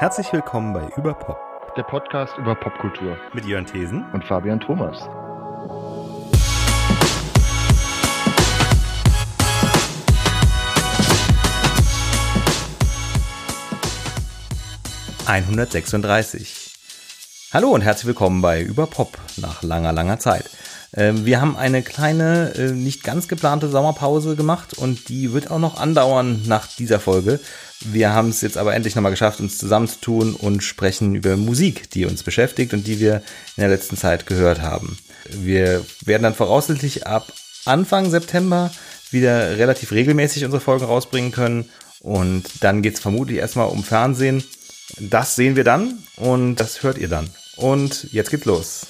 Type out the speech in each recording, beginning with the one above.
Herzlich willkommen bei Überpop, der Podcast über Popkultur mit Jörn Thesen und Fabian Thomas. ...136. Hallo und herzlich willkommen bei Überpop nach langer, langer Zeit. Ähm, wir haben eine kleine, äh, nicht ganz geplante Sommerpause gemacht und die wird auch noch andauern nach dieser Folge. Wir haben es jetzt aber endlich nochmal geschafft, uns zusammenzutun und sprechen über Musik, die uns beschäftigt und die wir in der letzten Zeit gehört haben. Wir werden dann voraussichtlich ab Anfang September wieder relativ regelmäßig unsere Folgen rausbringen können und dann geht es vermutlich erstmal um Fernsehen. Das sehen wir dann und das hört ihr dann. Und jetzt geht's los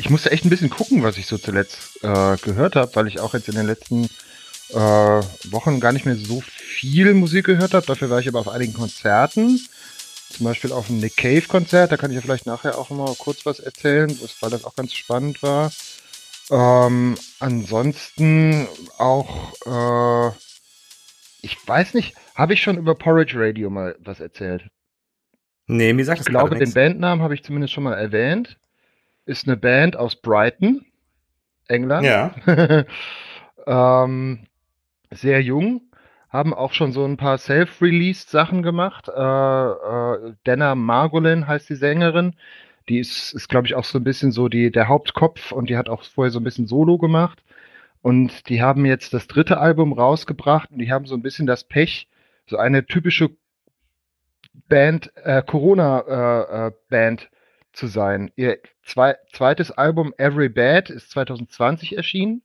ich musste echt ein bisschen gucken, was ich so zuletzt äh, gehört habe, weil ich auch jetzt in den letzten äh, Wochen gar nicht mehr so viel Musik gehört habe. Dafür war ich aber auf einigen Konzerten. Zum Beispiel auf dem Nick Cave Konzert, da kann ich ja vielleicht nachher auch mal kurz was erzählen, weil das auch ganz spannend war. Ähm, ansonsten auch, äh, ich weiß nicht, habe ich schon über Porridge Radio mal was erzählt? Nee, mir sagt Ich glaube, den Bandnamen habe ich zumindest schon mal erwähnt ist eine Band aus Brighton, England. Ja. ähm, sehr jung, haben auch schon so ein paar self-released Sachen gemacht. Äh, äh, Dana Margolin heißt die Sängerin. Die ist, ist glaube ich, auch so ein bisschen so die, der Hauptkopf und die hat auch vorher so ein bisschen Solo gemacht. Und die haben jetzt das dritte Album rausgebracht und die haben so ein bisschen das Pech, so eine typische Band, äh, Corona-Band äh, äh zu sein. Ihr zwei, zweites Album Every Bad ist 2020 erschienen.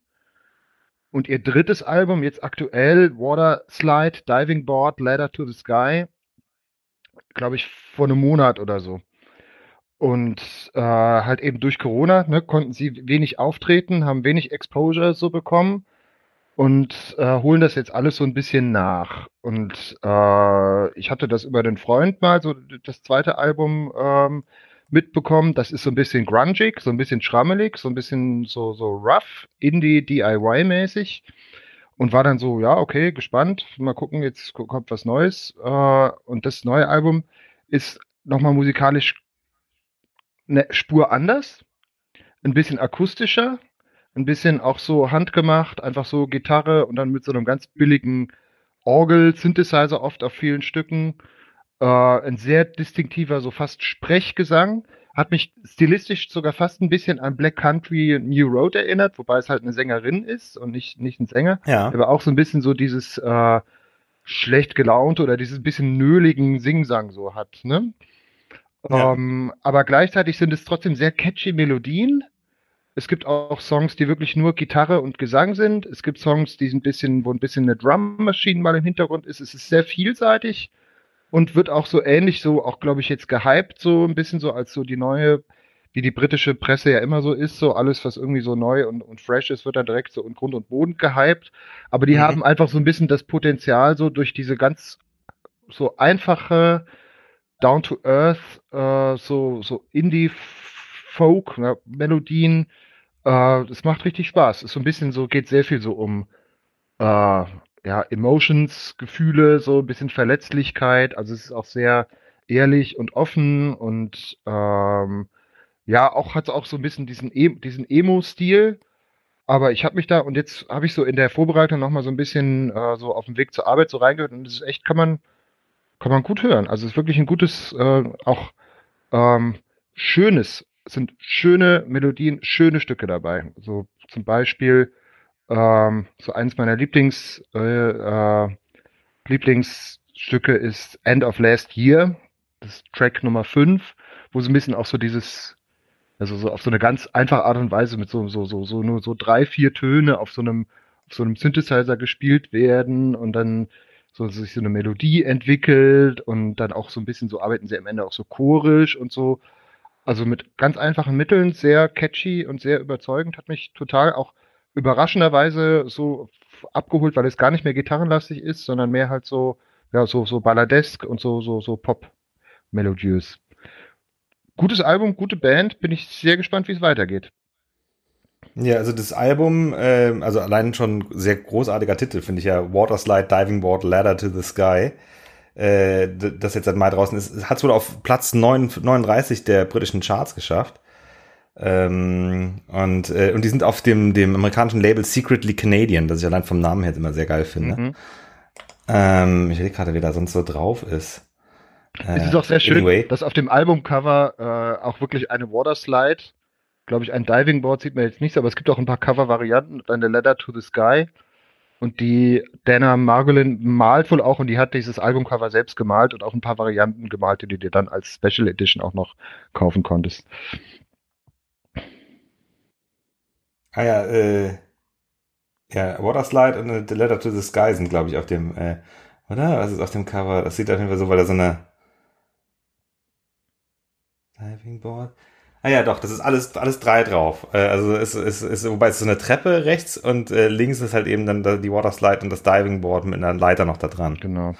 Und ihr drittes Album, jetzt aktuell, Water Slide, Diving Board, Ladder to the Sky, glaube ich, vor einem Monat oder so. Und äh, halt eben durch Corona ne, konnten sie wenig auftreten, haben wenig Exposure so bekommen und äh, holen das jetzt alles so ein bisschen nach. Und äh, ich hatte das über den Freund mal, so das zweite Album ähm, mitbekommen. Das ist so ein bisschen grungig, so ein bisschen schrammelig, so ein bisschen so, so rough, Indie, DIY-mäßig. Und war dann so, ja, okay, gespannt. Mal gucken, jetzt kommt was Neues. Äh, und das neue Album ist nochmal musikalisch eine Spur anders, ein bisschen akustischer, ein bisschen auch so handgemacht, einfach so Gitarre und dann mit so einem ganz billigen Orgel, Synthesizer oft auf vielen Stücken äh, ein sehr distinktiver, so fast Sprechgesang. Hat mich stilistisch sogar fast ein bisschen an Black Country New Road erinnert, wobei es halt eine Sängerin ist und nicht, nicht ein Sänger. Ja. Aber auch so ein bisschen so dieses äh, schlecht gelaunt oder dieses bisschen nöligen Singsang so hat. Ne? Ja. Ähm, aber gleichzeitig sind es trotzdem sehr catchy Melodien. Es gibt auch Songs, die wirklich nur Gitarre und Gesang sind. Es gibt Songs, die ein bisschen, wo ein bisschen eine Drum Machine mal im Hintergrund ist. Es ist sehr vielseitig und wird auch so ähnlich so, auch glaube ich jetzt gehypt, so ein bisschen so als so die neue, wie die britische Presse ja immer so ist, so alles, was irgendwie so neu und, und fresh ist, wird dann direkt so in Grund und Boden gehypt. Aber die mhm. haben einfach so ein bisschen das Potenzial, so durch diese ganz so einfache, down to earth, äh, so, so Indie-Folk-Melodien. Äh, das macht richtig Spaß. Ist so ein bisschen so, geht sehr viel so um äh, ja, Emotions, Gefühle, so ein bisschen Verletzlichkeit. Also es ist auch sehr ehrlich und offen und ähm, ja, auch hat es auch so ein bisschen diesen, e diesen Emo-Stil. Aber ich habe mich da und jetzt habe ich so in der Vorbereitung nochmal so ein bisschen äh, so auf dem Weg zur Arbeit so reingehört und das ist echt, kann man, kann man gut hören. Also es ist wirklich ein gutes, äh, auch ähm, schönes, sind schöne Melodien, schöne Stücke dabei. So zum Beispiel ähm, so eins meiner Lieblings, äh, äh, Lieblingsstücke ist End of Last Year, das Track Nummer 5, wo so ein bisschen auch so dieses, also so auf so eine ganz einfache Art und Weise mit so, so, so, so nur so drei, vier Töne auf so einem, auf so einem Synthesizer gespielt werden und dann so sich so eine Melodie entwickelt und dann auch so ein bisschen so arbeiten sie am Ende auch so chorisch und so. Also mit ganz einfachen Mitteln, sehr catchy und sehr überzeugend, hat mich total auch überraschenderweise so abgeholt, weil es gar nicht mehr gitarrenlastig ist, sondern mehr halt so, ja, so, so balladesk und so, so, so Pop-melodiös. Gutes Album, gute Band, bin ich sehr gespannt, wie es weitergeht. Ja, also das Album, äh, also allein schon sehr großartiger Titel, finde ich ja, Waterslide, Diving Board, Ladder to the Sky. äh, das jetzt seit Mai draußen ist, hat es wohl auf Platz 9, 39 der britischen Charts geschafft. Ähm, und, äh, und die sind auf dem, dem amerikanischen Label Secretly Canadian, das ich allein vom Namen her immer sehr geil finde. Mhm. Ähm, ich will gerade, wer da sonst so drauf ist. Äh, es ist auch sehr schön, anyway. dass auf dem Albumcover äh, auch wirklich eine Waterslide, glaube ich, ein Diving Board sieht man jetzt nicht, aber es gibt auch ein paar Cover-Varianten und eine Letter to the Sky. Und die Dana Margolin malt wohl auch und die hat dieses Albumcover selbst gemalt und auch ein paar Varianten gemalt, die du dir dann als Special Edition auch noch kaufen konntest. Ah ja, äh, ja, Waterslide und The Letter to the Sky sind, glaube ich, auf dem, äh, oder? Was ist auf dem Cover? Das sieht auf jeden Fall so, weil da so eine Diving Board. Ah ja, doch, das ist alles, alles drei drauf. Äh, also es ist, ist, wobei es ist so eine Treppe rechts und äh, links ist halt eben dann die Waterslide und das Diving Board mit einer Leiter noch da dran. Genau.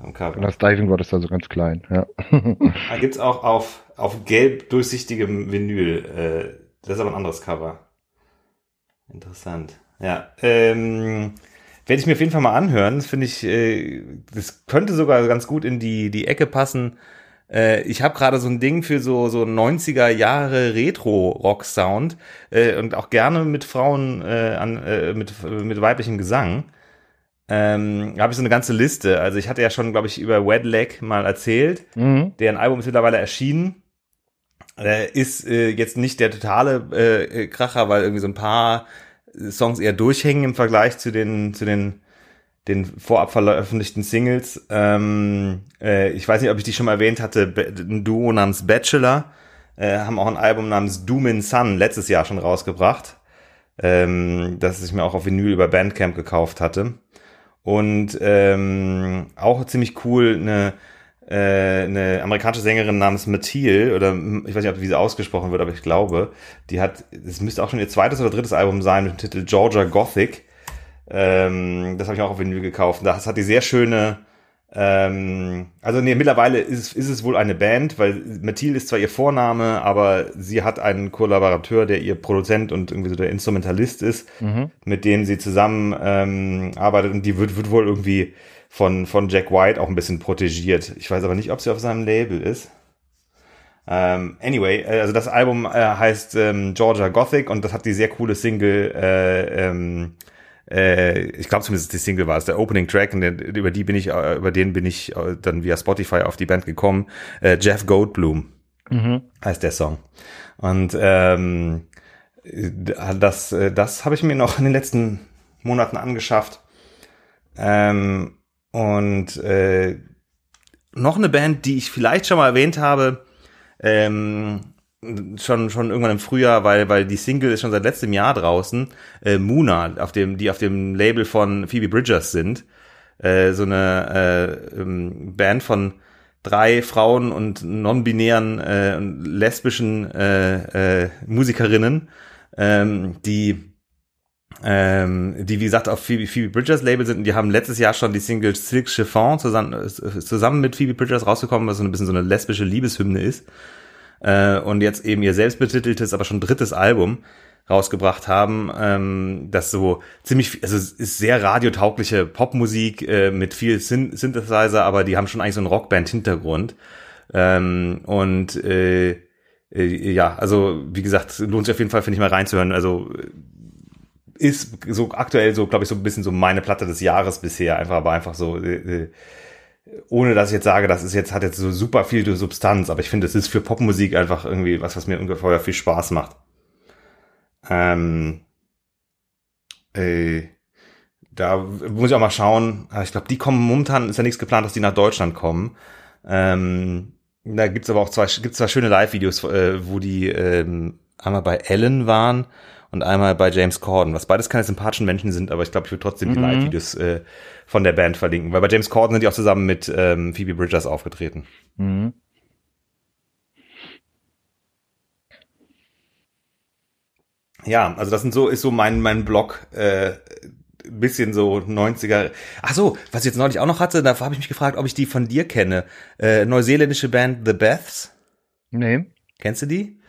Und das Diving Board ist also ganz klein, ja. da gibt's auch auf, auf gelb durchsichtigem Vinyl. Äh, das ist aber ein anderes Cover. Interessant. Ja. Ähm, werde ich mir auf jeden Fall mal anhören. Das finde ich, äh, das könnte sogar ganz gut in die, die Ecke passen. Äh, ich habe gerade so ein Ding für so, so 90er Jahre Retro-Rock-Sound äh, und auch gerne mit Frauen äh, an, äh, mit, mit weiblichem Gesang. Ähm, habe ich so eine ganze Liste. Also ich hatte ja schon, glaube ich, über Wed Leg mal erzählt. Mhm. Deren Album ist mittlerweile erschienen. Äh, ist äh, jetzt nicht der totale äh, Kracher, weil irgendwie so ein paar Songs eher durchhängen im Vergleich zu den, zu den, den vorab veröffentlichten Singles. Ähm, äh, ich weiß nicht, ob ich die schon mal erwähnt hatte, ein Duo namens Bachelor, äh, haben auch ein Album namens Doom in Sun letztes Jahr schon rausgebracht, ähm, das ich mir auch auf Vinyl über Bandcamp gekauft hatte. Und ähm, auch ziemlich cool, eine äh, eine amerikanische Sängerin namens Mathilde, oder ich weiß nicht, wie sie ausgesprochen wird, aber ich glaube, die hat, es müsste auch schon ihr zweites oder drittes Album sein mit dem Titel Georgia Gothic. Ähm, das habe ich auch auf Vinyl gekauft. Das hat die sehr schöne, ähm, also nee, mittlerweile ist, ist es wohl eine Band, weil Mathilde ist zwar ihr Vorname, aber sie hat einen Kollaborateur, der ihr Produzent und irgendwie so der Instrumentalist ist, mhm. mit dem sie zusammen ähm, arbeitet und die wird, wird wohl irgendwie von, von Jack White auch ein bisschen protegiert. Ich weiß aber nicht, ob sie auf seinem Label ist. Ähm, anyway, äh, also das Album äh, heißt ähm, Georgia Gothic und das hat die sehr coole Single, äh, ähm, äh, ich glaube zumindest die Single war es, der Opening Track, und über die bin ich, äh, über den bin ich äh, dann via Spotify auf die Band gekommen. Äh, Jeff Goldblum mhm. heißt der Song. Und ähm, das, das habe ich mir noch in den letzten Monaten angeschafft. Ähm, und äh, noch eine Band, die ich vielleicht schon mal erwähnt habe, ähm, schon schon irgendwann im Frühjahr, weil weil die Single ist schon seit letztem Jahr draußen. Äh, Muna, auf dem die auf dem Label von Phoebe Bridgers sind, äh, so eine äh, ähm, Band von drei Frauen und non-binären äh, lesbischen äh, äh, Musikerinnen, ähm, die ähm, die wie gesagt auf Phoebe, Phoebe Bridgers Label sind und die haben letztes Jahr schon die Single Silk Chiffon zusammen, äh, zusammen mit Phoebe Bridgers rausgekommen, was so ein bisschen so eine lesbische Liebeshymne ist äh, und jetzt eben ihr selbstbetiteltes, aber schon drittes Album rausgebracht haben, ähm, das so ziemlich, also ist sehr radiotaugliche Popmusik äh, mit viel Syn Synthesizer, aber die haben schon eigentlich so einen Rockband-Hintergrund ähm, und äh, äh, ja, also wie gesagt, lohnt sich auf jeden Fall, finde ich mal reinzuhören. Also ist so aktuell so, glaube ich, so ein bisschen so meine Platte des Jahres bisher. Einfach, aber einfach so, äh, äh, ohne dass ich jetzt sage, das ist jetzt, hat jetzt so super viel Substanz, aber ich finde, es ist für Popmusik einfach irgendwie was, was mir ungefähr viel Spaß macht. Ähm, äh, da muss ich auch mal schauen. Ah, ich glaube, die kommen momentan, ist ja nichts geplant, dass die nach Deutschland kommen. Ähm, da gibt's aber auch zwei, gibt's zwei schöne Live-Videos, äh, wo die ähm, einmal bei Ellen waren und einmal bei James Corden, was beides keine sympathischen Menschen sind, aber ich glaube, ich würde trotzdem die mhm. Live-Videos äh, von der Band verlinken, weil bei James Corden sind die auch zusammen mit ähm, Phoebe Bridgers aufgetreten. Mhm. Ja, also das sind so, ist so mein, mein Blog, äh, bisschen so 90er. Ach so, was ich jetzt neulich auch noch hatte, da habe ich mich gefragt, ob ich die von dir kenne. Äh, neuseeländische Band The Beths. Nee. Kennst du die?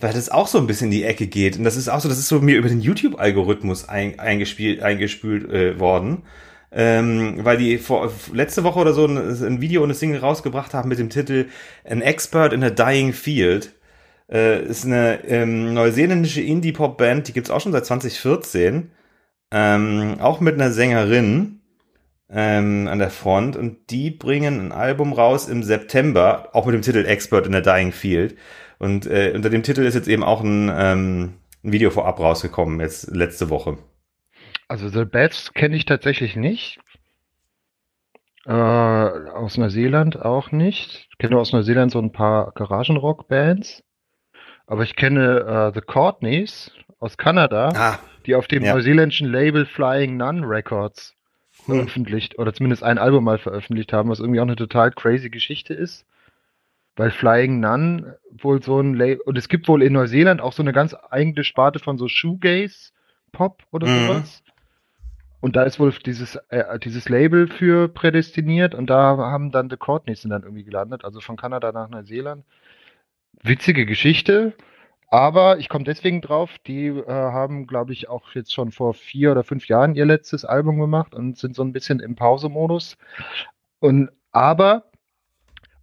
Weil das auch so ein bisschen in die Ecke geht. Und das ist auch so, das ist so mir über den YouTube-Algorithmus ein, eingespielt, eingespült äh, worden. ähm, weil die vor, letzte Woche oder so ein, ein, Video und ein Single rausgebracht haben mit dem Titel An Expert in a Dying Field. Äh, ist eine ähm, neuseeländische Indie-Pop-Band, die gibt's auch schon seit 2014. Ähm, auch mit einer Sängerin ähm, an der Front und die bringen ein Album raus im September, auch mit dem Titel Expert in a Dying Field. Und äh, unter dem Titel ist jetzt eben auch ein, ähm, ein Video vorab rausgekommen, jetzt letzte Woche. Also The Bats kenne ich tatsächlich nicht. Äh, aus Neuseeland auch nicht. Ich kenne aus Neuseeland so ein paar Garagenrock-Bands. Aber ich kenne äh, The Courtneys aus Kanada, ah, die auf dem ja. neuseeländischen Label Flying Nun Records hm. veröffentlicht oder zumindest ein Album mal veröffentlicht haben, was irgendwie auch eine total crazy Geschichte ist. Weil Flying Nun wohl so ein Label, und es gibt wohl in Neuseeland auch so eine ganz eigene Sparte von so Shoegaze Pop oder mhm. sowas. Und da ist wohl dieses, äh, dieses Label für prädestiniert und da haben dann The Courtneys sind dann irgendwie gelandet, also von Kanada nach Neuseeland. Witzige Geschichte, aber ich komme deswegen drauf, die äh, haben, glaube ich, auch jetzt schon vor vier oder fünf Jahren ihr letztes Album gemacht und sind so ein bisschen im Pausemodus. Und aber,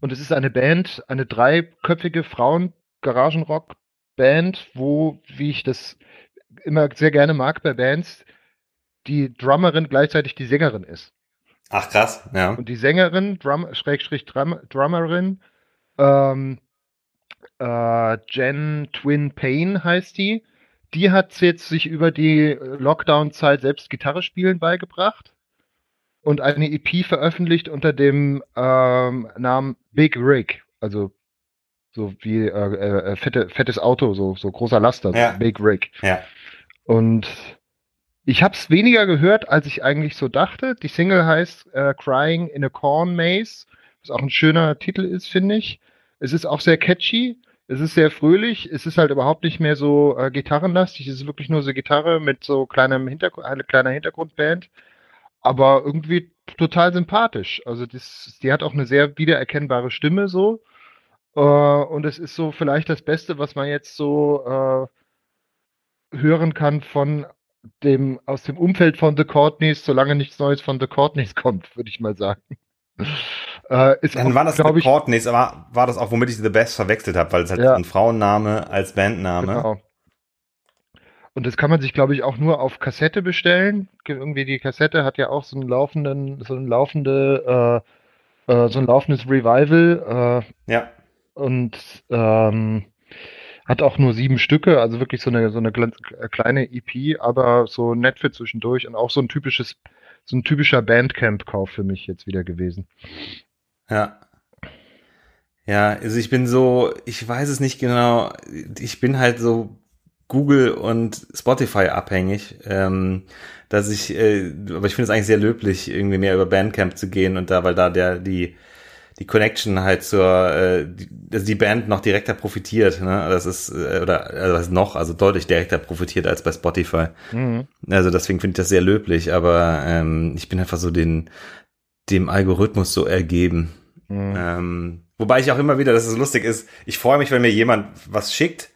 und es ist eine Band, eine dreiköpfige Frauen-Garagenrock-Band, wo, wie ich das immer sehr gerne mag bei Bands, die Drummerin gleichzeitig die Sängerin ist. Ach krass, ja. Und die Sängerin, Drum, Schrägstrich Drum, Drummerin, ähm, äh, Jen Twin Payne heißt die. Die hat jetzt sich über die Lockdown-Zeit selbst Gitarre spielen beigebracht und eine EP veröffentlicht unter dem ähm, Namen Big Rig, also so wie äh, äh, fette, fettes Auto, so, so großer Laster, ja. Big Rig. Ja. Und ich habe es weniger gehört, als ich eigentlich so dachte. Die Single heißt äh, Crying in a Corn Maze, was auch ein schöner Titel ist, finde ich. Es ist auch sehr catchy. Es ist sehr fröhlich. Es ist halt überhaupt nicht mehr so äh, gitarrenlastig. Es ist wirklich nur so Gitarre mit so kleinem Hintergrund, eine kleine Hintergrundband. Aber irgendwie total sympathisch. Also das, die hat auch eine sehr wiedererkennbare Stimme so. Äh, und es ist so vielleicht das Beste, was man jetzt so äh, hören kann von dem, aus dem Umfeld von The Courtneys, solange nichts Neues von The Courtneys kommt, würde ich mal sagen. Äh, Dann auch, war das The Courtneys, aber war das auch, womit ich The Best verwechselt habe, weil es halt ja. ein Frauenname als Bandname. Genau. Und das kann man sich, glaube ich, auch nur auf Kassette bestellen. Irgendwie die Kassette hat ja auch so einen laufenden, so ein laufende, äh, äh, so ein laufendes Revival. Äh, ja. Und ähm, hat auch nur sieben Stücke, also wirklich so eine, so eine äh, kleine EP, aber so nett für zwischendurch und auch so ein typisches, so ein typischer Bandcamp-Kauf für mich jetzt wieder gewesen. Ja. Ja, also ich bin so, ich weiß es nicht genau, ich bin halt so Google und Spotify abhängig, ähm, dass ich, äh, aber ich finde es eigentlich sehr löblich, irgendwie mehr über Bandcamp zu gehen und da, weil da der, die, die Connection halt zur, äh, die, also die Band noch direkter profitiert, ne? Das ist, äh, oder also das ist noch, also deutlich direkter profitiert als bei Spotify. Mhm. Also deswegen finde ich das sehr löblich, aber ähm, ich bin einfach so den, dem Algorithmus so ergeben. Mhm. Ähm, wobei ich auch immer wieder, dass es lustig ist, ich freue mich, wenn mir jemand was schickt,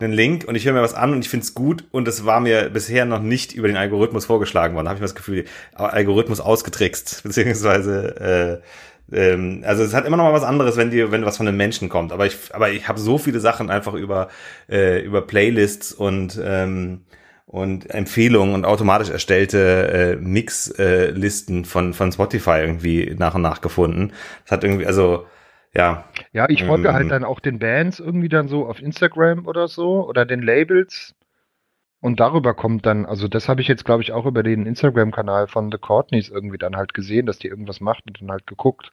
einen Link und ich höre mir was an und ich finde es gut und es war mir bisher noch nicht über den Algorithmus vorgeschlagen worden. Da habe ich mir das Gefühl, Algorithmus ausgetrickst, beziehungsweise äh, ähm, also es hat immer noch mal was anderes, wenn dir, wenn was von einem Menschen kommt. Aber ich, aber ich habe so viele Sachen einfach über äh, über Playlists und ähm, und Empfehlungen und automatisch erstellte äh, Mixlisten äh, von von Spotify irgendwie nach und nach gefunden. Das hat irgendwie, also ja. Ja, ich folge halt ähm, halt dann auch den Bands irgendwie dann so auf Instagram oder so oder den Labels und darüber kommt dann, also das habe ich jetzt, glaube ich, auch über den Instagram-Kanal von The Courtneys irgendwie dann halt gesehen, dass die irgendwas macht und dann halt geguckt,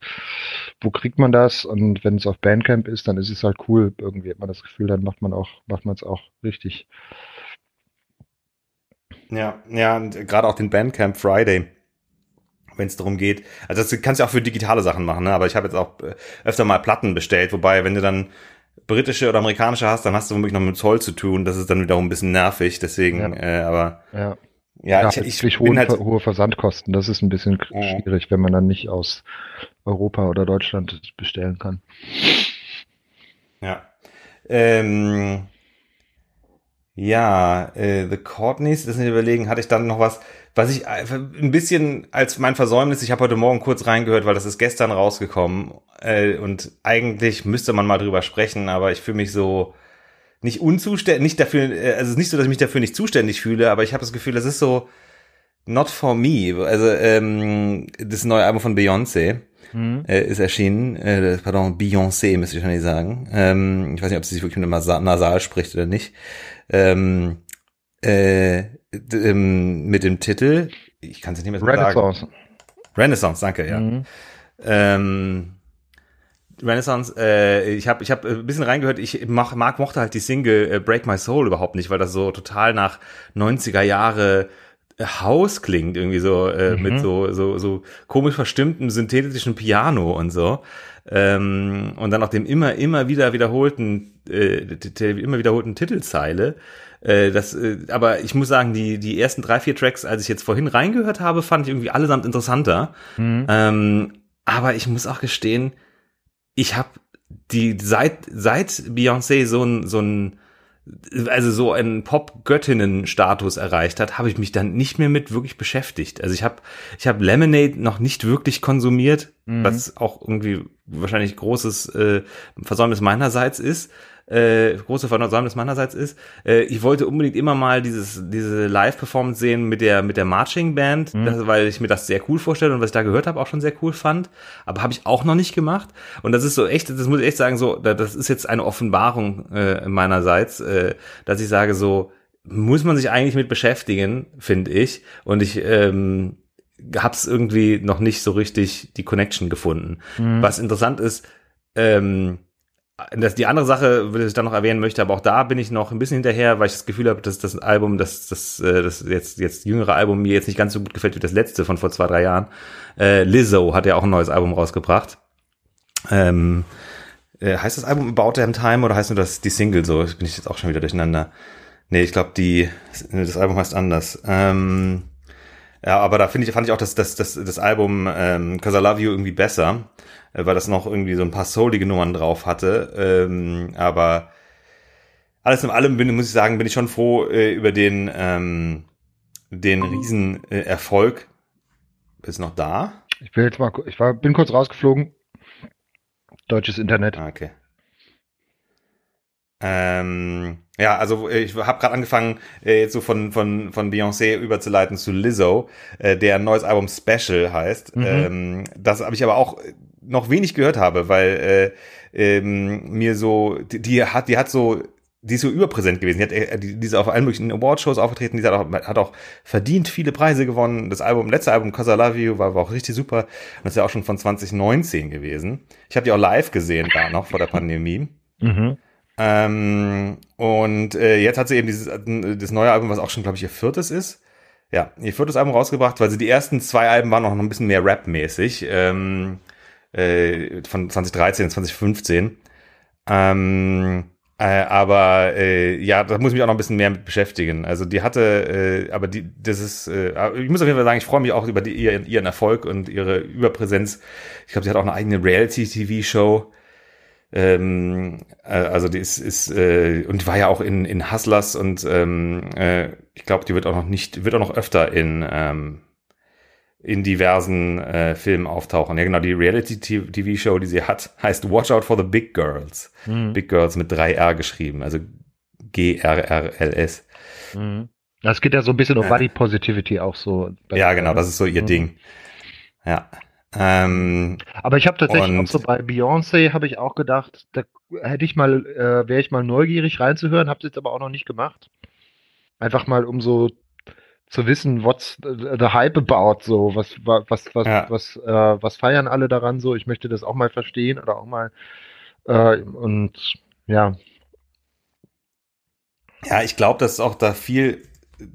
wo kriegt man das? Und wenn es auf Bandcamp ist, dann ist es halt cool. Irgendwie hat man das Gefühl, dann macht man auch, macht man es auch richtig. Ja, ja, und gerade auch den Bandcamp Friday wenn es darum geht. Also das kannst du auch für digitale Sachen machen, ne? aber ich habe jetzt auch äh, öfter mal Platten bestellt, wobei, wenn du dann britische oder amerikanische hast, dann hast du womöglich noch mit Zoll zu tun. Das ist dann wiederum ein bisschen nervig. Deswegen, ja. äh, aber ja. Ja, ja ich, ich bin hohe, halt hohe Versandkosten. Das ist ein bisschen mhm. schwierig, wenn man dann nicht aus Europa oder Deutschland bestellen kann. Ja. Ähm, ja, äh, The Courtneys, das nicht überlegen, hatte ich dann noch was, was ich ein bisschen als mein Versäumnis, ich habe heute Morgen kurz reingehört, weil das ist gestern rausgekommen äh, und eigentlich müsste man mal drüber sprechen, aber ich fühle mich so nicht unzuständig, nicht dafür, äh, also es ist nicht so, dass ich mich dafür nicht zuständig fühle, aber ich habe das Gefühl, das ist so not for me. Also ähm, das neue Album von Beyoncé mhm. äh, ist erschienen, äh, pardon, Beyoncé müsste ich wahrscheinlich sagen. Ähm, ich weiß nicht, ob sie sich wirklich mit einem Nasal spricht oder nicht. Ähm, äh, ähm, mit dem Titel, ich kann es nicht mehr so Renaissance. sagen. Renaissance, danke, ja. Mhm. Ähm, Renaissance, äh, ich habe ich hab ein bisschen reingehört, ich mach, mag mochte halt die Single äh, Break My Soul überhaupt nicht, weil das so total nach 90er Jahre Haus klingt, irgendwie so äh, mhm. mit so, so, so komisch verstimmtem synthetischen Piano und so. Ähm, und dann auch dem immer, immer wieder wiederholten, äh, immer wiederholten Titelzeile. Äh, das, äh, aber ich muss sagen, die, die ersten drei, vier Tracks, als ich jetzt vorhin reingehört habe, fand ich irgendwie allesamt interessanter. Mhm. Ähm, aber ich muss auch gestehen, ich habe die seit seit Beyoncé so ein so ein also so einen Pop-Göttinnen-Status erreicht hat, habe ich mich dann nicht mehr mit wirklich beschäftigt. Also ich habe ich habe Lemonade noch nicht wirklich konsumiert, mhm. was auch irgendwie wahrscheinlich großes äh, Versäumnis meinerseits ist äh, große Versäumnis meinerseits ist. Äh, ich wollte unbedingt immer mal dieses, diese Live-Performance sehen mit der, mit der Marching Band, mhm. das, weil ich mir das sehr cool vorstelle und was ich da gehört habe, auch schon sehr cool fand. Aber habe ich auch noch nicht gemacht. Und das ist so echt, das muss ich echt sagen, so, das ist jetzt eine Offenbarung äh, meinerseits, äh, dass ich sage, so, muss man sich eigentlich mit beschäftigen, finde ich. Und ich ähm, habe es irgendwie noch nicht so richtig die Connection gefunden. Mhm. Was interessant ist, ähm, das, die andere Sache, die ich dann noch erwähnen möchte, aber auch da bin ich noch ein bisschen hinterher, weil ich das Gefühl habe, dass das Album, das, das, äh, das jetzt, jetzt jüngere Album mir jetzt nicht ganz so gut gefällt wie das letzte von vor zwei, drei Jahren. Äh, Lizzo hat ja auch ein neues Album rausgebracht. Ähm, äh, heißt das Album About Damn Time oder heißt nur das die Single so? Bin ich jetzt auch schon wieder durcheinander. Nee, ich glaube, die, das Album heißt anders. Ähm, ja, aber da finde ich, fand ich auch das, das, das, das Album ähm, Cause I Love You irgendwie besser, weil das noch irgendwie so ein paar soulige Nummern drauf hatte. Ähm, aber alles in allem bin, muss ich sagen, bin ich schon froh äh, über den, ähm, den riesen äh, Erfolg. Ist noch da? Ich bin jetzt mal, ich war, bin kurz rausgeflogen. Deutsches Internet. Ah, okay. Ähm, ja, also ich habe gerade angefangen, äh, jetzt so von, von, von Beyoncé überzuleiten zu Lizzo, äh, der ein neues Album Special heißt. Mhm. Ähm, das habe ich aber auch noch wenig gehört habe, weil äh, ähm, mir so, die, die hat, die hat so die ist so überpräsent gewesen. Die, hat, äh, die, die ist auf allen möglichen Awardshows aufgetreten. Die hat auch, hat auch verdient viele Preise gewonnen. Das Album, letzte Album, Cause I Love You, war, war auch richtig super. Und das ist ja auch schon von 2019 gewesen. Ich habe die auch live gesehen da noch vor der Pandemie. Mhm. Ähm, und äh, jetzt hat sie eben dieses das neue Album, was auch schon, glaube ich, ihr viertes ist. Ja, ihr viertes Album rausgebracht, weil sie die ersten zwei Alben waren noch ein bisschen mehr Rap-mäßig. Ähm, äh, von 2013 und 2015. Ähm, äh, aber äh, ja, da muss ich mich auch noch ein bisschen mehr mit beschäftigen. Also die hatte, äh, aber die, das ist, äh, ich muss auf jeden Fall sagen, ich freue mich auch über die, ihren, ihren Erfolg und ihre Überpräsenz. Ich glaube, sie hat auch eine eigene Reality-TV-Show. Ähm, äh, also die ist, ist äh, und die war ja auch in, in Hustlers und ähm, äh, ich glaube, die wird auch noch nicht, wird auch noch öfter in, ähm, in diversen äh, Filmen auftauchen. Ja, genau, die Reality-TV-Show, die sie hat, heißt Watch Out for the Big Girls. Mhm. Big Girls mit 3R geschrieben, also G-R-R-L-S. Mhm. Das geht ja so ein bisschen um Body Positivity auch so. Ja, genau, das ist so ihr mhm. Ding. Ja. Ähm, Aber ich habe tatsächlich auch so bei Beyoncé habe ich auch gedacht, da hätte ich mal, äh, wäre ich mal neugierig reinzuhören, habe es jetzt aber auch noch nicht gemacht. Einfach mal um so zu wissen, what's the hype about, so was was was ja. was äh, was feiern alle daran so. Ich möchte das auch mal verstehen oder auch mal äh, und ja. Ja, ich glaube, dass auch da viel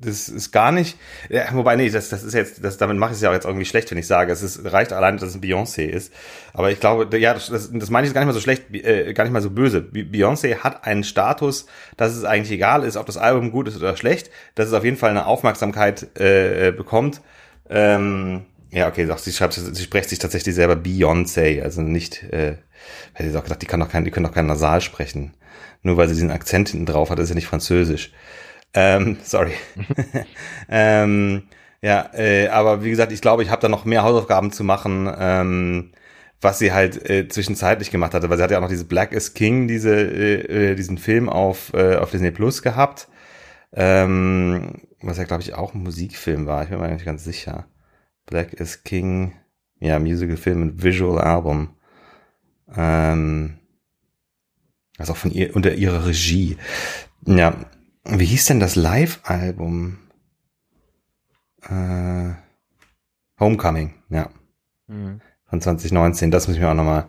das ist gar nicht, ja, wobei nee, das, das ist jetzt, das, damit mache ich es ja auch jetzt irgendwie schlecht, wenn ich sage, es ist, reicht allein, dass es ein Beyoncé ist. Aber ich glaube, ja, das, das, meine ich gar nicht mal so schlecht, äh, gar nicht mal so böse. Beyoncé hat einen Status, dass es eigentlich egal ist, ob das Album gut ist oder schlecht, dass es auf jeden Fall eine Aufmerksamkeit äh, bekommt. Ähm, ja, okay, doch, sie schreibt, sie spricht sich tatsächlich selber Beyoncé, also nicht, äh, hätte ich auch gedacht, die kann doch kein, die können doch kein Nasal sprechen. Nur weil sie diesen Akzent hinten drauf hat, ist ja nicht französisch. Ähm, sorry. ähm, Ja, äh, aber wie gesagt, ich glaube, ich habe da noch mehr Hausaufgaben zu machen, ähm, was sie halt äh, zwischenzeitlich gemacht hatte, weil sie hat ja auch noch diese Black is King, diese, äh, äh diesen Film auf, äh, auf Disney Plus gehabt, ähm, was ja, glaube ich, auch ein Musikfilm war, ich bin mir nicht ganz sicher. Black is King, ja, Musical-Film und Visual Album. Ähm, also auch von ihr, unter ihrer Regie. Ja, wie hieß denn das Live-Album? Äh, Homecoming, ja. Mhm. Von 2019, das muss ich mir auch nochmal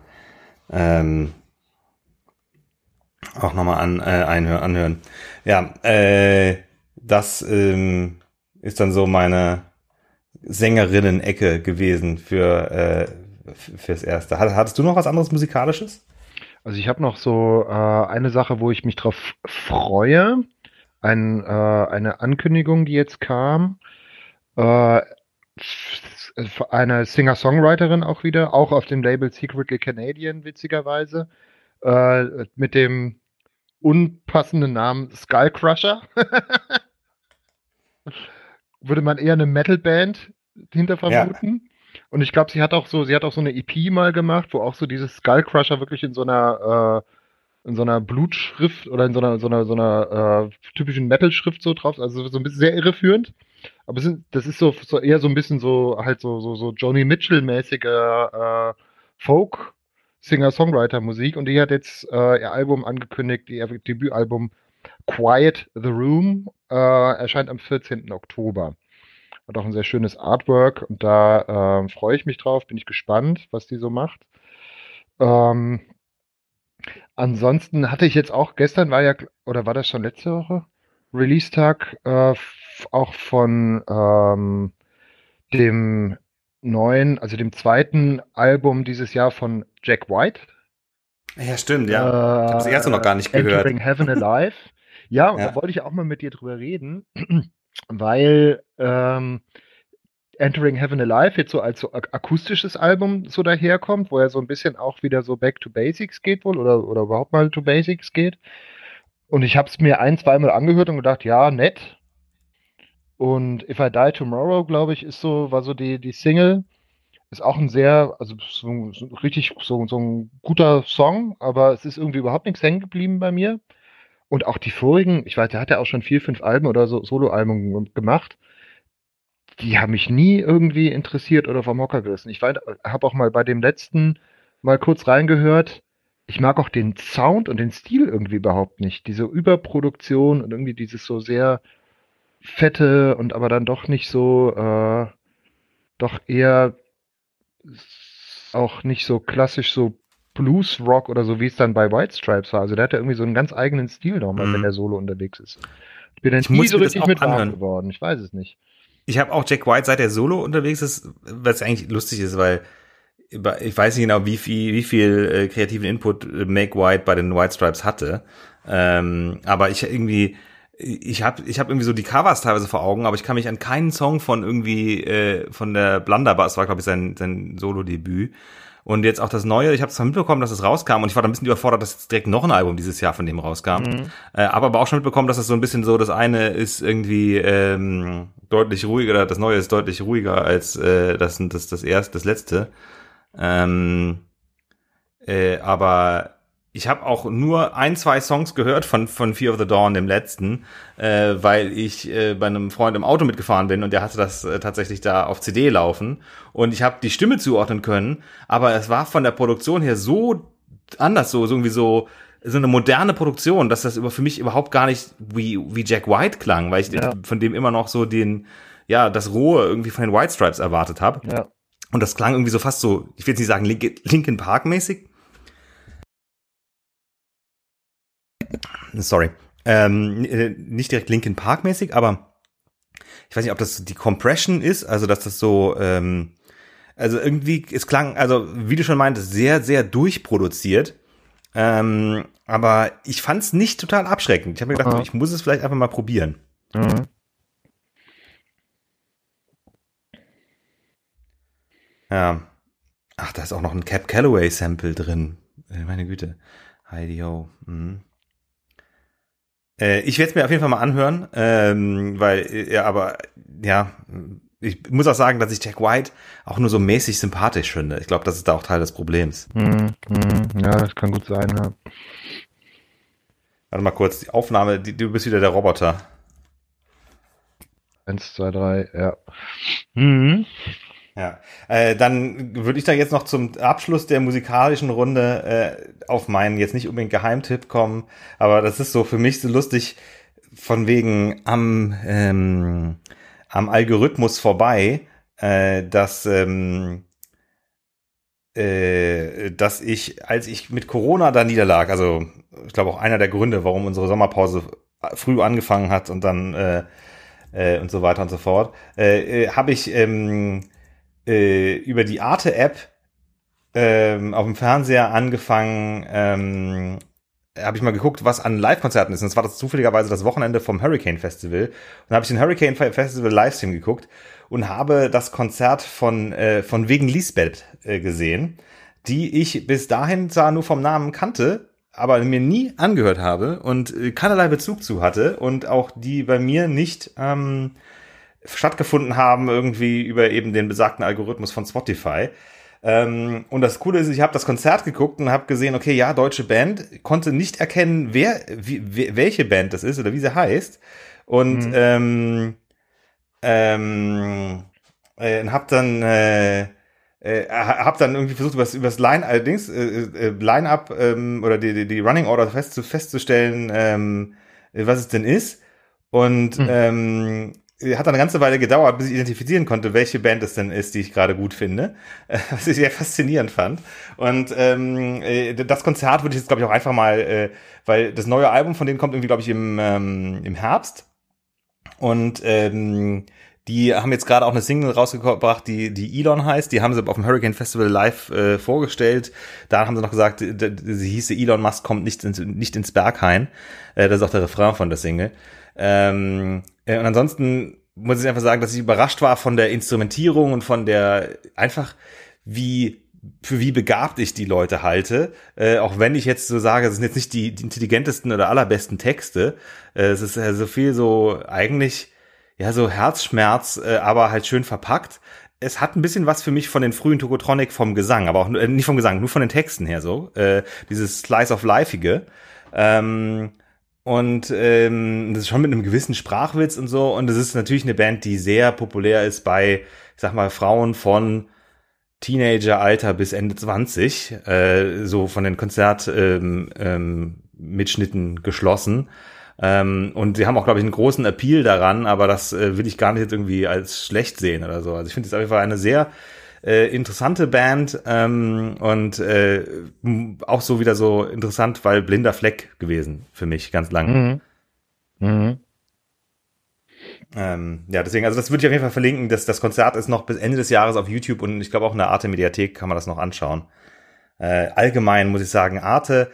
ähm, auch nochmal an, äh, einhör, anhören. Ja, äh, das ähm, ist dann so meine Sängerinnen-Ecke gewesen für äh, fürs Erste. Hattest du noch was anderes Musikalisches? Also ich habe noch so äh, eine Sache, wo ich mich drauf freue. Ein, äh, eine Ankündigung, die jetzt kam. Äh, eine Singer-Songwriterin auch wieder, auch auf dem Label Secretly Canadian, witzigerweise, äh, mit dem unpassenden Namen Skullcrusher. Würde man eher eine Metal-Band hinter vermuten. Ja. Und ich glaube, sie hat auch so, sie hat auch so eine EP mal gemacht, wo auch so dieses Skullcrusher wirklich in so einer äh, in so einer Blutschrift oder in so einer so einer so einer äh, typischen Metal-Schrift so drauf, also so ein bisschen sehr irreführend. Aber sind, das ist so, so, eher so ein bisschen so halt so so so Johnny Mitchell-mäßige äh, Folk Singer-Songwriter-Musik und die hat jetzt äh, ihr Album angekündigt, ihr Debütalbum Quiet the Room äh, erscheint am 14. Oktober. Hat auch ein sehr schönes Artwork und da äh, freue ich mich drauf, bin ich gespannt, was die so macht. Ähm, ansonsten hatte ich jetzt auch, gestern war ja, oder war das schon letzte Woche? Release-Tag äh, auch von ähm, dem neuen, also dem zweiten Album dieses Jahr von Jack White. Ja, stimmt, ja. Äh, ich habe das erste noch gar nicht gehört. Entering Heaven Alive. Ja, und ja. da wollte ich auch mal mit dir drüber reden, weil ähm, Entering Heaven Alive jetzt so als so akustisches Album so daherkommt, wo er so ein bisschen auch wieder so back to basics geht wohl oder, oder überhaupt mal to basics geht. Und ich habe es mir ein, zweimal angehört und gedacht, ja, nett. Und If I Die Tomorrow, glaube ich, ist so, war so die, die Single. Ist auch ein sehr, also so, so richtig so, so ein guter Song, aber es ist irgendwie überhaupt nichts hängen geblieben bei mir. Und auch die vorigen, ich weiß, der hat ja auch schon vier, fünf Alben oder so Soloalben gemacht. Die haben mich nie irgendwie interessiert oder vom Hocker gerissen. Ich habe auch mal bei dem letzten mal kurz reingehört. Ich mag auch den Sound und den Stil irgendwie überhaupt nicht. Diese Überproduktion und irgendwie dieses so sehr fette und aber dann doch nicht so, äh, doch eher auch nicht so klassisch so Blues Rock oder so, wie es dann bei White Stripes war. Also der hat ja irgendwie so einen ganz eigenen Stil nochmal, mhm. wenn der Solo unterwegs ist. Ich bin dann ich nie so richtig mit warm geworden. Ich weiß es nicht. Ich habe auch Jack White, seit er Solo unterwegs ist, was eigentlich lustig ist, weil ich weiß nicht genau, wie viel, wie viel äh, kreativen Input äh, Make White bei den White Stripes hatte. Ähm, aber ich irgendwie, ich habe ich hab irgendwie so die Covers teilweise vor Augen, aber ich kann mich an keinen Song von irgendwie äh, von der Blunderbuss, war glaube ich sein, sein Solo-Debüt. Und jetzt auch das Neue, ich habe zwar mitbekommen, dass es rauskam und ich war da ein bisschen überfordert, dass jetzt direkt noch ein Album dieses Jahr von dem rauskam. Mhm. Äh, aber aber auch schon mitbekommen, dass es so ein bisschen so, das eine ist irgendwie ähm, deutlich ruhiger, das Neue ist deutlich ruhiger als äh, das, das, das erste, das letzte. Ähm, äh, aber ich habe auch nur ein, zwei Songs gehört von, von Fear of the Dawn, dem letzten, äh, weil ich äh, bei einem Freund im Auto mitgefahren bin und der hatte das äh, tatsächlich da auf CD laufen. Und ich habe die Stimme zuordnen können, aber es war von der Produktion her so anders, so, so irgendwie so, so eine moderne Produktion, dass das über für mich überhaupt gar nicht wie, wie Jack White klang, weil ich ja. von dem immer noch so den, ja, das Rohe irgendwie von den White Stripes erwartet habe. Ja. Und das klang irgendwie so fast so, ich will jetzt nicht sagen Linkin Park mäßig, sorry, ähm, äh, nicht direkt Linkin Park mäßig, aber ich weiß nicht, ob das die Compression ist, also dass das so, ähm, also irgendwie, es klang, also wie du schon meintest, sehr, sehr durchproduziert. Ähm, aber ich fand es nicht total abschreckend. Ich habe mir gedacht, Aha. ich muss es vielleicht einfach mal probieren. Mhm. Ja. Ach, da ist auch noch ein Cap Calloway Sample drin. Meine Güte. Heidi Ho. Mhm. Äh, ich werde es mir auf jeden Fall mal anhören, ähm, weil, äh, ja, aber ja, ich muss auch sagen, dass ich Jack White auch nur so mäßig sympathisch finde. Ich glaube, das ist da auch Teil des Problems. Mhm, mhm. Ja, das kann gut sein, ja. Warte mal kurz, die Aufnahme, die, du bist wieder der Roboter. Eins, zwei, drei, ja. Mhm. Ja, äh, dann würde ich da jetzt noch zum Abschluss der musikalischen Runde äh, auf meinen jetzt nicht unbedingt Geheimtipp kommen, aber das ist so für mich so lustig von wegen am ähm, am Algorithmus vorbei, äh, dass ähm, äh, dass ich, als ich mit Corona da niederlag, also ich glaube auch einer der Gründe, warum unsere Sommerpause früh angefangen hat und dann äh, äh, und so weiter und so fort, äh, äh, habe ich ähm, äh, über die Arte-App ähm, auf dem Fernseher angefangen, ähm, habe ich mal geguckt, was an Live-Konzerten ist. Und das war das zufälligerweise das Wochenende vom Hurricane Festival. Und da habe ich den Hurricane Festival Livestream geguckt und habe das Konzert von, äh, von Wegen Lisbeth äh, gesehen, die ich bis dahin zwar nur vom Namen kannte, aber mir nie angehört habe und äh, keinerlei Bezug zu hatte und auch die bei mir nicht ähm, stattgefunden haben, irgendwie über eben den besagten Algorithmus von Spotify. Ähm, und das Coole ist, ich habe das Konzert geguckt und habe gesehen, okay, ja, deutsche Band, konnte nicht erkennen, wer, wie, welche Band das ist oder wie sie heißt. Und mhm. ähm, ähm, äh, hab dann äh, äh, hab dann irgendwie versucht, über das Line allerdings äh, äh, Line-up ähm, oder die, die, die Running Order fest, festzustellen, ähm, was es denn ist. Und mhm. ähm, hat dann eine ganze Weile gedauert, bis ich identifizieren konnte, welche Band es denn ist, die ich gerade gut finde, was ich sehr faszinierend fand. Und ähm, äh, das Konzert würde ich jetzt, glaube ich, auch einfach mal, äh, weil das neue Album von denen kommt irgendwie, glaube ich, im, ähm, im Herbst. Und ähm, die haben jetzt gerade auch eine Single rausgebracht, die, die Elon heißt. Die haben sie auf dem Hurricane Festival live äh, vorgestellt. Da haben sie noch gesagt, sie hieße Elon Musk kommt nicht ins, nicht ins Berghain. Äh, das ist auch der Refrain von der Single. Ähm, äh, und ansonsten muss ich einfach sagen, dass ich überrascht war von der Instrumentierung und von der einfach wie für wie begabt ich die Leute halte, äh, auch wenn ich jetzt so sage, es sind jetzt nicht die, die intelligentesten oder allerbesten Texte, äh, es ist äh, so viel so eigentlich ja so Herzschmerz, äh, aber halt schön verpackt. Es hat ein bisschen was für mich von den frühen Tokotronic vom Gesang, aber auch äh, nicht vom Gesang, nur von den Texten her so, äh, dieses Slice of Lifeige. Ähm, und ähm, das ist schon mit einem gewissen Sprachwitz und so. Und das ist natürlich eine Band, die sehr populär ist bei, ich sag mal, Frauen von Teenageralter bis Ende 20, äh, so von den Konzertmitschnitten ähm, ähm, geschlossen. Ähm, und sie haben auch, glaube ich, einen großen Appeal daran, aber das äh, will ich gar nicht jetzt irgendwie als schlecht sehen oder so. Also ich finde es auf jeden Fall eine sehr äh, interessante Band ähm, und äh, auch so wieder so interessant, weil blinder Fleck gewesen für mich ganz lang. Mhm. Mhm. Ähm, ja, deswegen, also das würde ich auf jeden Fall verlinken. Das, das Konzert ist noch bis Ende des Jahres auf YouTube und ich glaube auch in der Arte Mediathek kann man das noch anschauen. Äh, allgemein muss ich sagen, Arte,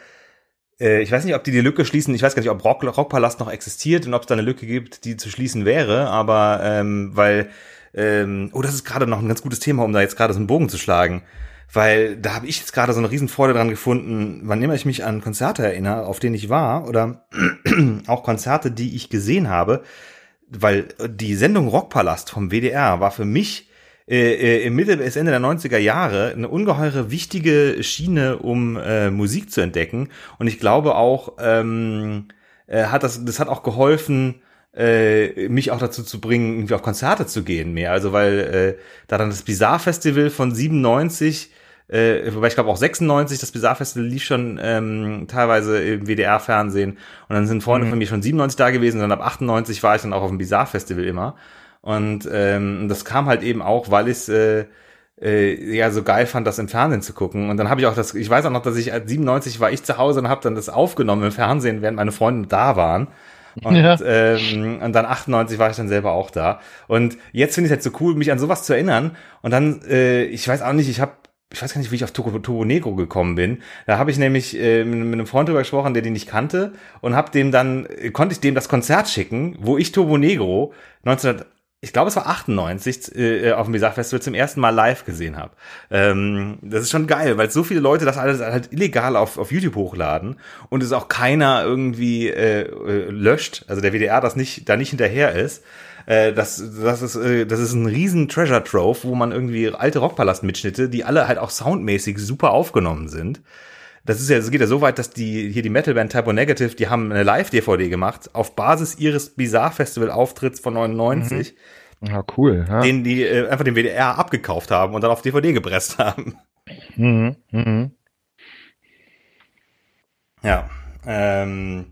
äh, ich weiß nicht, ob die die Lücke schließen. Ich weiß gar nicht, ob Rock, Rockpalast noch existiert und ob es da eine Lücke gibt, die zu schließen wäre, aber ähm, weil ähm, oh, das ist gerade noch ein ganz gutes Thema, um da jetzt gerade so einen Bogen zu schlagen. Weil da habe ich jetzt gerade so eine Riesenfreude dran gefunden, wann immer ich mich an Konzerte erinnere, auf denen ich war, oder auch Konzerte, die ich gesehen habe, weil die Sendung Rockpalast vom WDR war für mich äh, äh, im Mitte bis Ende der 90er Jahre eine ungeheure wichtige Schiene, um äh, Musik zu entdecken. Und ich glaube auch, ähm, äh, hat das, das hat auch geholfen, äh, mich auch dazu zu bringen, irgendwie auf Konzerte zu gehen mehr. Also weil äh, da dann das Bizarre Festival von 97 äh, wobei ich glaube auch 96, das Bizarre Festival lief schon ähm, teilweise im WDR-Fernsehen und dann sind Freunde mhm. von mir schon 97 da gewesen und dann ab 98 war ich dann auch auf dem Bizarre Festival immer und ähm, das kam halt eben auch, weil ich äh, äh, ja so geil fand, das im Fernsehen zu gucken. Und dann habe ich auch das, ich weiß auch noch, dass ich als 97 war ich zu Hause und habe dann das aufgenommen im Fernsehen, während meine Freunde da waren. Und, ja. ähm, und dann 98 war ich dann selber auch da. Und jetzt finde ich es halt so cool, mich an sowas zu erinnern. Und dann, äh, ich weiß auch nicht, ich habe ich weiß gar nicht, wie ich auf Turbo Negro gekommen bin. Da habe ich nämlich äh, mit, mit, einem Freund drüber gesprochen, der den nicht kannte und habe dem dann konnte ich dem das Konzert schicken, wo ich Turbo Negro 19 ich glaube, es war 98 äh, auf dem Bizarre Festival zum ersten Mal live gesehen habe. Ähm, das ist schon geil, weil so viele Leute das alles halt illegal auf, auf YouTube hochladen und es auch keiner irgendwie äh, äh, löscht, also der WDR das nicht da nicht hinterher ist. Äh, das, das, ist, äh, das ist ein riesen Treasure Trove, wo man irgendwie alte Rockpalast-Mitschnitte, die alle halt auch soundmäßig super aufgenommen sind. Das ist ja, es geht ja so weit, dass die hier die Metalband Typo Negative, die haben eine Live-DVD gemacht auf Basis ihres Bizarre Festival Auftritts von 99. Mhm. Ja, cool. Ja. Den die äh, einfach den WDR abgekauft haben und dann auf DVD gepresst haben. Mhm. Mhm. Ja. Ähm,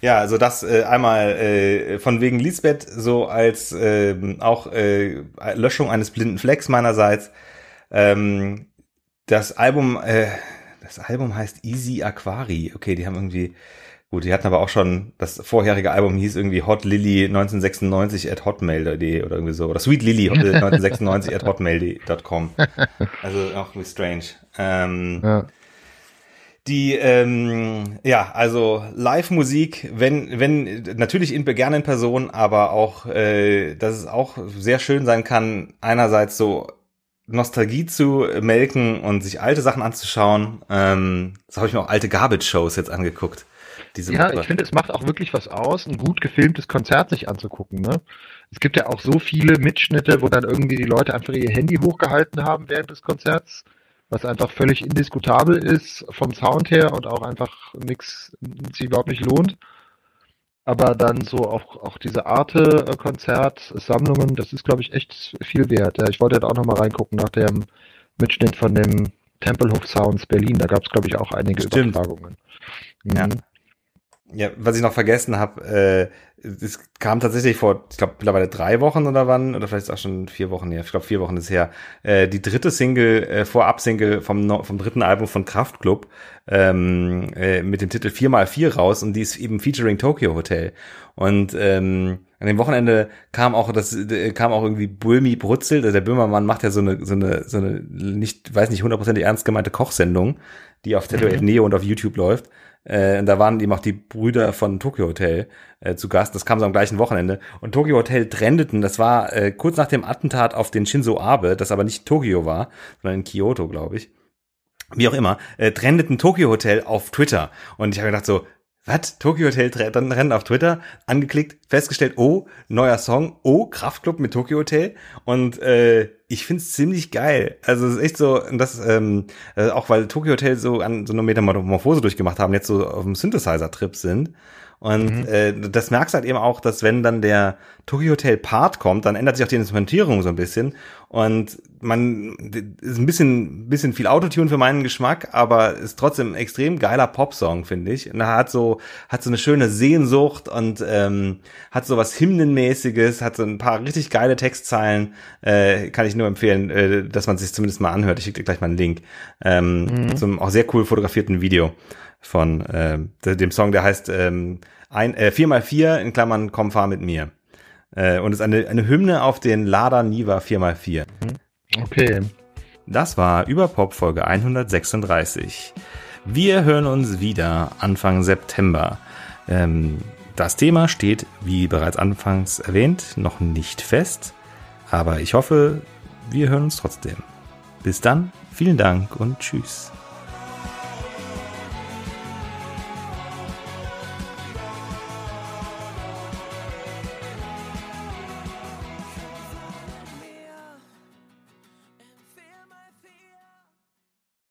ja, also das äh, einmal äh, von wegen Lisbeth so als äh, auch äh, Löschung eines blinden Flecks meinerseits. Ähm, das Album, äh, das Album heißt Easy Aquari. Okay, die haben irgendwie, gut, die hatten aber auch schon, das vorherige Album hieß irgendwie Hot Lily 1996 at hotmail.de oder irgendwie so. Oder Sweet Lily 1996 at hotmail.com. Also auch irgendwie strange. Ähm, ja. Die, ähm, ja, also Live-Musik, wenn, wenn, natürlich in, gerne in Person, aber auch, äh, dass es auch sehr schön sein kann, einerseits so Nostalgie zu melken und sich alte Sachen anzuschauen. Ähm, das habe ich mir auch alte Garbage-Shows jetzt angeguckt. Diese ja, Woche. ich finde, es macht auch wirklich was aus, ein gut gefilmtes Konzert sich anzugucken. Ne? Es gibt ja auch so viele Mitschnitte, wo dann irgendwie die Leute einfach ihr Handy hochgehalten haben während des Konzerts, was einfach völlig indiskutabel ist vom Sound her und auch einfach nichts sich überhaupt nicht lohnt aber dann so auch, auch diese Arte-Konzert-Sammlungen, das ist, glaube ich, echt viel wert. Ja, ich wollte da auch nochmal reingucken nach dem Mitschnitt von dem Tempelhof Sounds Berlin. Da gab es, glaube ich, auch einige Stimmt. Übertragungen. Mhm. Ja. Ja, was ich noch vergessen habe, äh, es kam tatsächlich vor, ich glaube, mittlerweile drei Wochen oder wann, oder vielleicht auch schon vier Wochen her, ich glaube vier Wochen ist her, äh, die dritte Single, äh, Vorab-Single vom, vom dritten Album von Kraftklub ähm, äh, mit dem Titel 4x4 raus und die ist eben featuring Tokyo Hotel. Und ähm, an dem Wochenende kam auch das äh, kam auch irgendwie Bulmi Brutzel, der Böhmermann macht ja so eine so eine so eine nicht weiß nicht hundertprozentig ernst gemeinte Kochsendung, die auf ZDF. Neo und auf YouTube läuft. Äh, und da waren eben auch die Brüder von Tokyo Hotel äh, zu Gast. Das kam so am gleichen Wochenende. Und Tokyo Hotel trendeten, das war äh, kurz nach dem Attentat auf den Shinzo Abe, das aber nicht Tokio war, sondern in Kyoto, glaube ich. Wie auch immer, äh, trendeten Tokyo Hotel auf Twitter. Und ich habe gedacht so, was? Tokyo Hotel dann rennt auf Twitter, angeklickt, festgestellt, oh, neuer Song, oh, Kraftclub mit Tokyo Hotel. Und äh, ich find's ziemlich geil. Also es ist echt so, das, ähm, äh, auch weil Tokyo Hotel so an so eine Metamorphose durchgemacht haben, jetzt so auf dem Synthesizer-Trip sind. Und mhm. äh, das merkst halt eben auch, dass wenn dann der Tokyo Hotel Part kommt, dann ändert sich auch die Instrumentierung so ein bisschen. Und man ist ein bisschen, bisschen viel Autotune für meinen Geschmack, aber ist trotzdem ein extrem geiler Popsong, finde ich. Und er hat so, hat so eine schöne Sehnsucht und ähm, hat so was Hymnenmäßiges, hat so ein paar richtig geile Textzeilen. Äh, kann ich nur empfehlen, äh, dass man sich zumindest mal anhört. Ich schicke dir gleich mal einen Link. Ähm, mhm. Zum auch sehr cool fotografierten Video von äh, dem Song, der heißt ähm, ein, äh, 4x4 in Klammern Komm, fahr mit mir. Äh, und ist eine, eine Hymne auf den Lada Niva 4x4. Mhm. Okay. Das war Überpop Folge 136. Wir hören uns wieder Anfang September. Ähm, das Thema steht, wie bereits anfangs erwähnt, noch nicht fest. Aber ich hoffe, wir hören uns trotzdem. Bis dann, vielen Dank und tschüss.